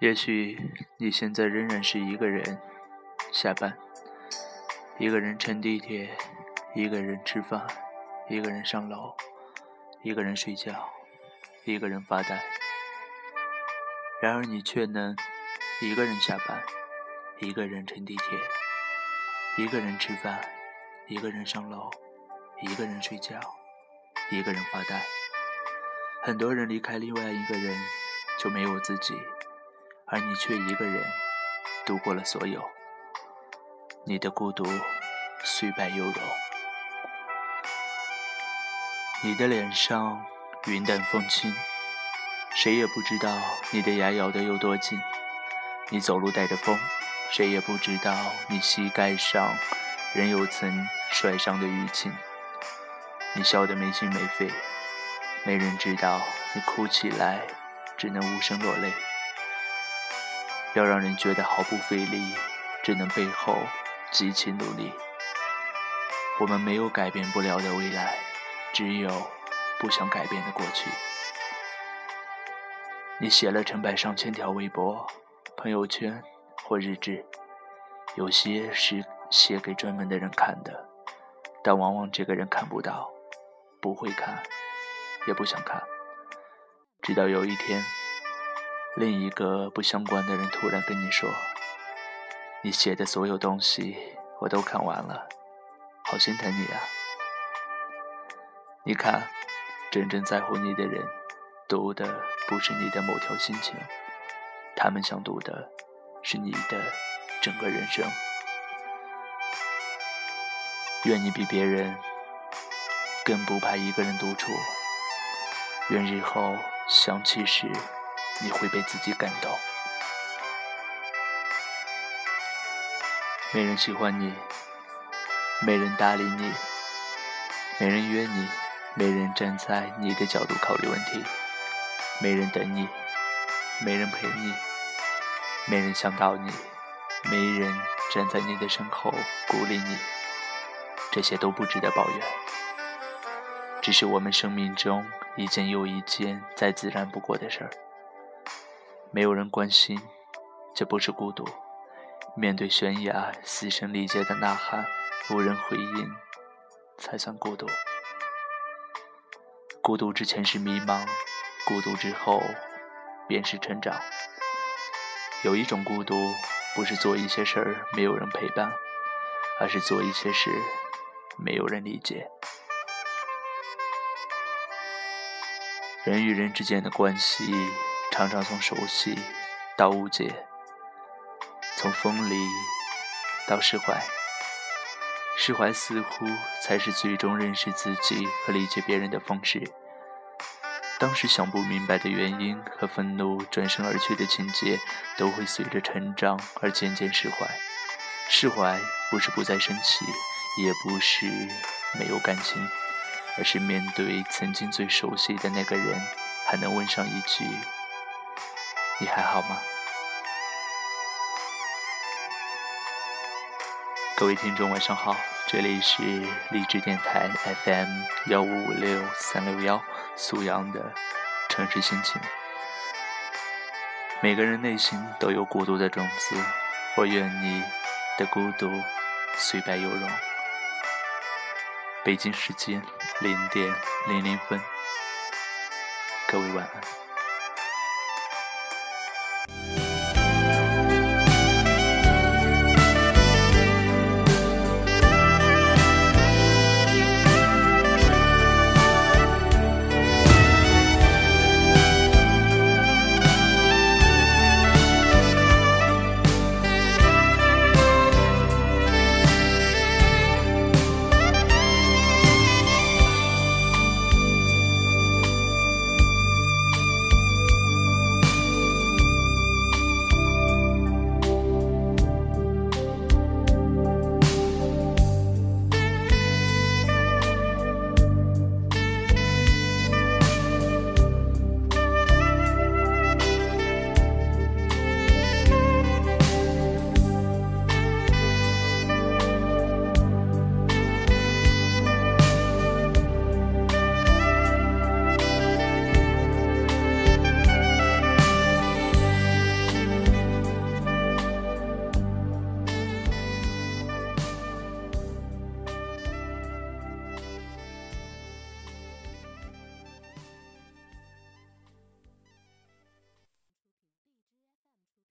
也许你现在仍然是一个人下班，一个人乘地铁，一个人吃饭，一个人上楼，一个人睡觉，一个人发呆。然而你却能一个人下班，一个人乘地铁，一个人吃饭，一个人上楼，一个人睡觉，一个人发呆。很多人离开另外一个人，就没有自己。而你却一个人度过了所有，你的孤独虽败犹荣。你的脸上云淡风轻，谁也不知道你的牙咬得有多紧。你走路带着风，谁也不知道你膝盖上仍有曾摔伤的淤青。你笑得没心没肺，没人知道你哭起来只能无声落泪。要让人觉得毫不费力，只能背后极其努力。我们没有改变不了的未来，只有不想改变的过去。你写了成百上千条微博、朋友圈或日志，有些是写给专门的人看的，但往往这个人看不到，不会看，也不想看。直到有一天。另一个不相关的人突然跟你说：“你写的所有东西我都看完了，好心疼你啊！”你看，真正在乎你的人，读的不是你的某条心情，他们想读的是你的整个人生。愿你比别人更不怕一个人独处，愿日后想起时。你会被自己感动。没人喜欢你，没人搭理你，没人约你，没人站在你的角度考虑问题，没人等你，没人陪你，没人想到你，没人站在你的身后鼓励你，这些都不值得抱怨。只是我们生命中一件又一件再自然不过的事儿。没有人关心，这不是孤独；面对悬崖死声力竭的呐喊，无人回应，才算孤独。孤独之前是迷茫，孤独之后便是成长。有一种孤独，不是做一些事儿没有人陪伴，而是做一些事没有人理解。人与人之间的关系。常常从熟悉到误解，从分离到释怀，释怀似乎才是最终认识自己和理解别人的方式。当时想不明白的原因和愤怒转身而去的情节，都会随着成长而渐渐释怀。释怀不是不再生气，也不是没有感情，而是面对曾经最熟悉的那个人，还能问上一句。你还好吗？各位听众，晚上好，这里是励志电台 FM 幺五五六三六幺，苏阳的城市心情。每个人内心都有孤独的种子，我愿你的孤独虽败犹荣。北京时间零点零零分，各位晚安。